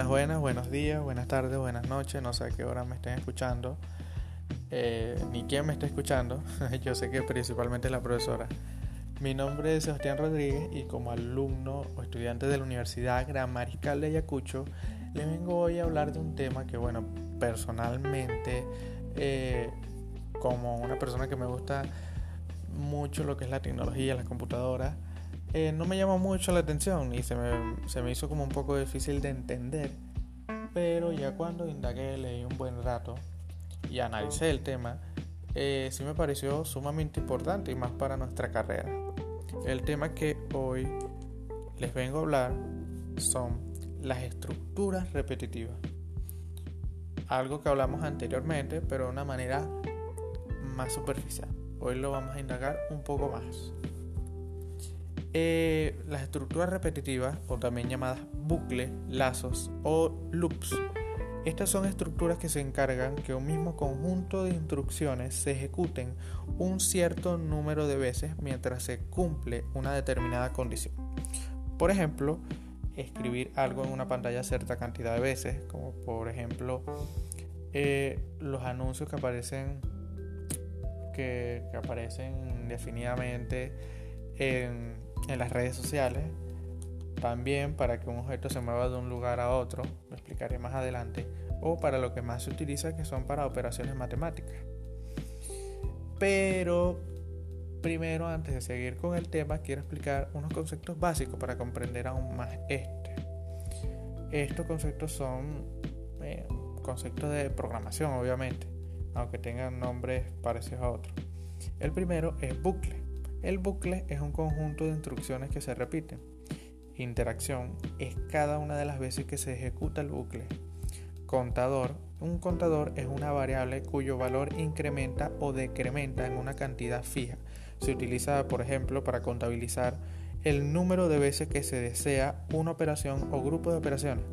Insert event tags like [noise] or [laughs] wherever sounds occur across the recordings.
Buenas, buenas, buenos días, buenas tardes, buenas noches. No sé a qué hora me estén escuchando, eh, ni quién me está escuchando. [laughs] Yo sé que principalmente la profesora. Mi nombre es Sebastián Rodríguez y como alumno o estudiante de la Universidad Gran Mariscal de Ayacucho, les vengo hoy a hablar de un tema que, bueno, personalmente, eh, como una persona que me gusta mucho lo que es la tecnología, las computadoras, eh, no me llamó mucho la atención y se me, hizo como un poco difícil de entender. Pero ya cuando indagué, leí un buen rato y analicé el tema, eh, sí me pareció sumamente importante y más para nuestra carrera. El tema que hoy les vengo a hablar son las estructuras repetitivas. Algo que hablamos anteriormente, pero de una manera más superficial. Hoy lo vamos a indagar un poco más. Eh, las estructuras repetitivas, o también llamadas bucles, lazos o loops, estas son estructuras que se encargan que un mismo conjunto de instrucciones se ejecuten un cierto número de veces mientras se cumple una determinada condición. Por ejemplo, escribir algo en una pantalla cierta cantidad de veces, como por ejemplo eh, los anuncios que aparecen que, aparecen definitivamente en en las redes sociales. También para que un objeto se mueva de un lugar a otro, lo explicaré más adelante, o para lo que más se utiliza que son para operaciones matemáticas. Pero primero, antes de seguir con el tema, quiero explicar unos conceptos básicos para comprender aún más este. Estos conceptos son eh, conceptos de programación, obviamente, aunque tengan nombres parecidos a otros. El primero es bucle. El bucle es un conjunto de instrucciones que se repiten. Interacción es cada una de las veces que se ejecuta el bucle. Contador. Un contador es una variable cuyo valor incrementa o decrementa en una cantidad fija. Se utiliza, por ejemplo, para contabilizar el número de veces que se desea una operación o grupo de operaciones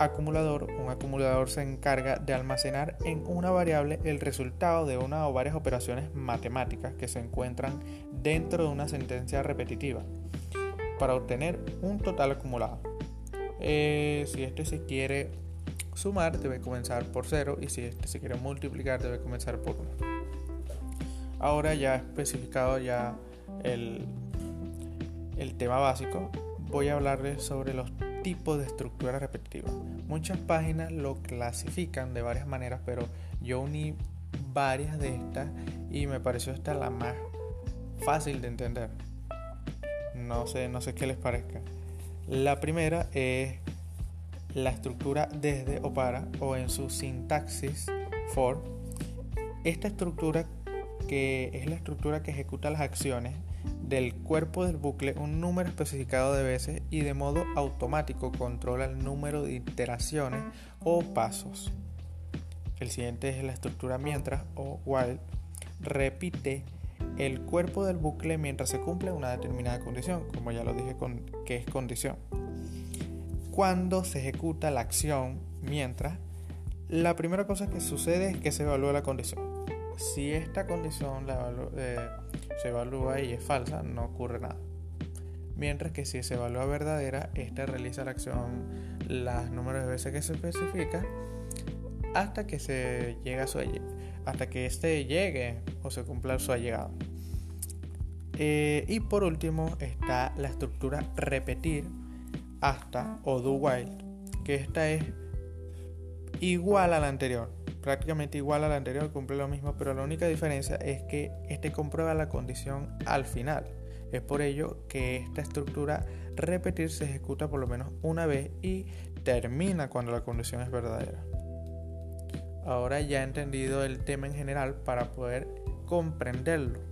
acumulador, un acumulador se encarga de almacenar en una variable el resultado de una o varias operaciones matemáticas que se encuentran dentro de una sentencia repetitiva para obtener un total acumulado. Eh, si este se quiere sumar, debe comenzar por 0 y si este se quiere multiplicar, debe comenzar por 1. Ahora ya especificado ya el, el tema básico, voy a hablarles sobre los tipo de estructura repetitiva. Muchas páginas lo clasifican de varias maneras, pero yo uní varias de estas y me pareció esta la más fácil de entender. No sé, no sé qué les parezca. La primera es la estructura desde o para o en su sintaxis for. Esta estructura que es la estructura que ejecuta las acciones del cuerpo del bucle un número especificado de veces y de modo automático controla el número de iteraciones o pasos. El siguiente es la estructura mientras o while. Repite el cuerpo del bucle mientras se cumple una determinada condición, como ya lo dije con que es condición. Cuando se ejecuta la acción mientras, la primera cosa que sucede es que se evalúa la condición. Si esta condición eh, se evalúa y es falsa, no ocurre nada. Mientras que si se evalúa verdadera, esta realiza la acción las números de veces que se especifica hasta que se llega a su hasta que éste llegue o se cumpla su llegado. Eh, y por último está la estructura repetir hasta o do while, que esta es igual a la anterior prácticamente igual al anterior, cumple lo mismo, pero la única diferencia es que este comprueba la condición al final. Es por ello que esta estructura repetir se ejecuta por lo menos una vez y termina cuando la condición es verdadera. Ahora ya he entendido el tema en general para poder comprenderlo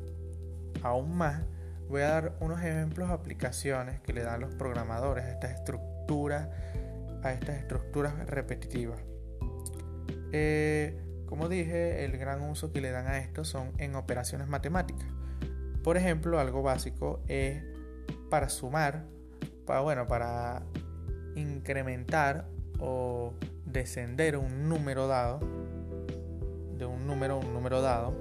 aún más, voy a dar unos ejemplos de aplicaciones que le dan los programadores a estas estructuras, a estas estructuras repetitivas. Eh, como dije, el gran uso que le dan a esto son en operaciones matemáticas. Por ejemplo, algo básico es para sumar, para, bueno, para incrementar o descender un número dado, de un número a un número dado,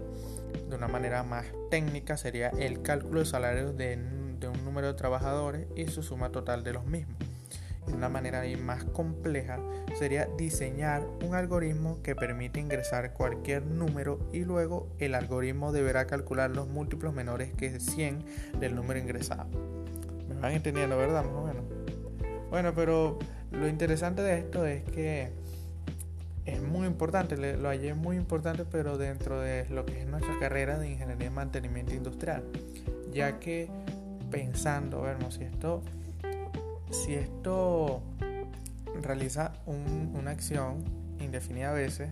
de una manera más técnica sería el cálculo de salarios de, de un número de trabajadores y su suma total de los mismos. De una manera más compleja, sería diseñar un algoritmo que permite ingresar cualquier número y luego el algoritmo deberá calcular los múltiplos menores que 100 del número ingresado. ¿Me van entendiendo, verdad? Más o menos. Bueno, pero lo interesante de esto es que es muy importante, lo hallé muy importante, pero dentro de lo que es nuestra carrera de ingeniería y mantenimiento industrial, ya que pensando, vernos si esto, si esto realiza una acción indefinida a veces,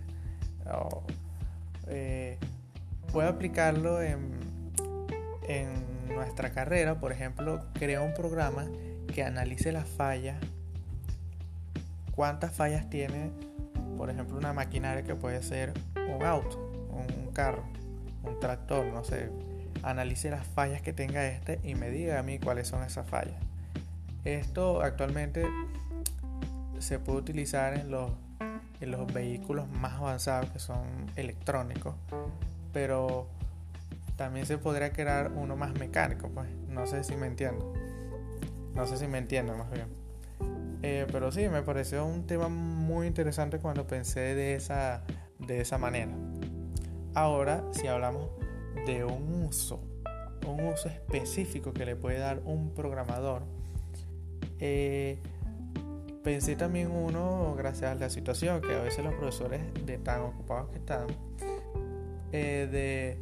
eh, puedo aplicarlo en, en nuestra carrera, por ejemplo, crea un programa que analice las fallas, cuántas fallas tiene por ejemplo, una maquinaria que puede ser un auto, un carro, un tractor, no sé, analice las fallas que tenga este y me diga a mí cuáles son esas fallas. Esto actualmente se puede utilizar en los, en los vehículos más avanzados que son electrónicos, pero también se podría crear uno más mecánico, pues no sé si me entiendo. No sé si me entiendo más bien. Eh, pero sí, me pareció un tema muy interesante cuando pensé de esa, de esa manera. Ahora, si hablamos de un uso, un uso específico que le puede dar un programador, eh, pensé también uno, gracias a la situación, que a veces los profesores de tan ocupados que están, eh, de,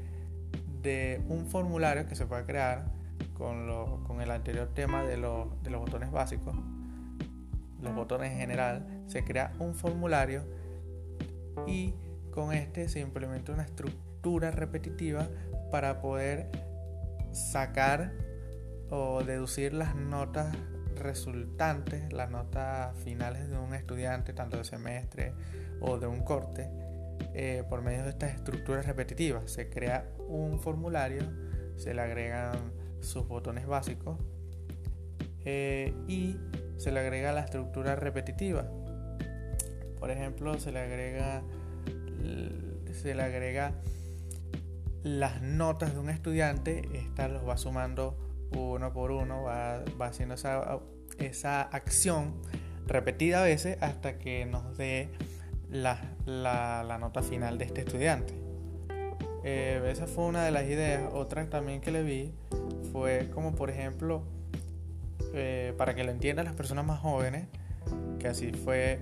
de, un formulario que se puede crear con, lo, con el anterior tema de, de los botones básicos los botones en general, se crea un formulario y con este se implementa una estructura repetitiva para poder sacar o deducir las notas resultantes, las notas finales de un estudiante, tanto de semestre o de un corte, eh, por medio de estas estructuras repetitivas. Se crea un formulario, se le agregan sus botones básicos eh, y se le agrega la estructura repetitiva. Por ejemplo, se le agrega se le agrega las notas de un estudiante, estas los va sumando uno por uno, va, haciendo esa, esa, acción repetida a veces hasta que nos dé la, la, nota final de este estudiante. Eh, esa fue una de las ideas. Otra también que le vi fue como por ejemplo eh, para que lo entiendan las personas más jóvenes, que así fue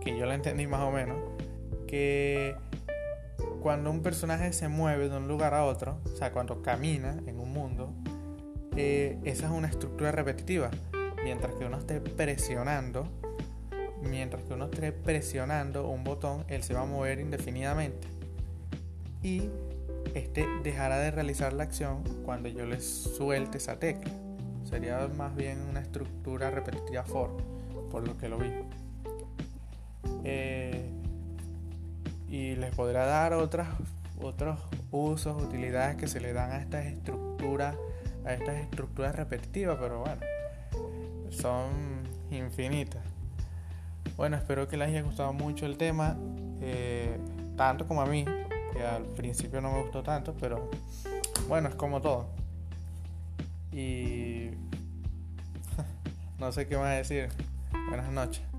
que yo lo entendí más o menos, que cuando un personaje se mueve de un lugar a otro, o sea, cuando camina en eh, esa es una estructura repetitiva. Mientras que uno esté presionando, mientras que uno esté presionando un botón, él se va a mover indefinidamente. Y este dejará de realizar la acción cuando yo le suelte esa tecla sería más bien una estructura repetitiva for, por lo que lo vi. Eh, y les podrá dar otras, otros usos, utilidades que se le dan a estas estructuras, a estas estructuras repetitivas, pero bueno, son infinitas. Bueno, espero que les haya gustado mucho el tema, eh, tanto como a mí, que al principio no me gustó tanto, pero bueno, es como todo. Y [laughs] no sé qué más decir. Buenas noches.